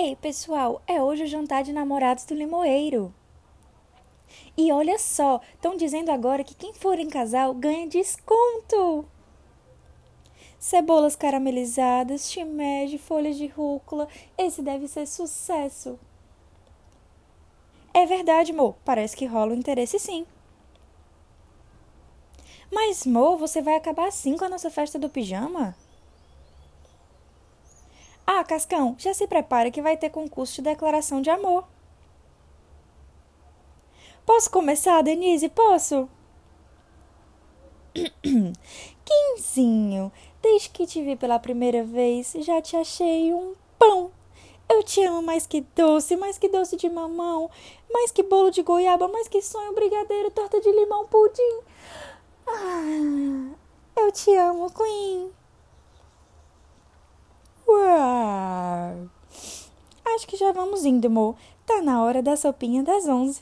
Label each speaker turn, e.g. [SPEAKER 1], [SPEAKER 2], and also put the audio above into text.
[SPEAKER 1] Ei, pessoal, é hoje o jantar de namorados do Limoeiro. E olha só, estão dizendo agora que quem for em casal ganha desconto. Cebolas caramelizadas, shimeji, folhas de rúcula, esse deve ser sucesso. É verdade, Mo, parece que rola o interesse sim. Mas, Mo, você vai acabar assim com a nossa festa do pijama? Ah, Cascão, já se prepara que vai ter concurso de declaração de amor. Posso começar, Denise? Posso? Quinzinho, desde que te vi pela primeira vez, já te achei um pão. Eu te amo mais que doce, mais que doce de mamão, mais que bolo de goiaba, mais que sonho, brigadeiro, torta de limão, pudim. Ah, eu te amo, Queen. Acho que já vamos indo, amor. Tá na hora da sopinha das onze.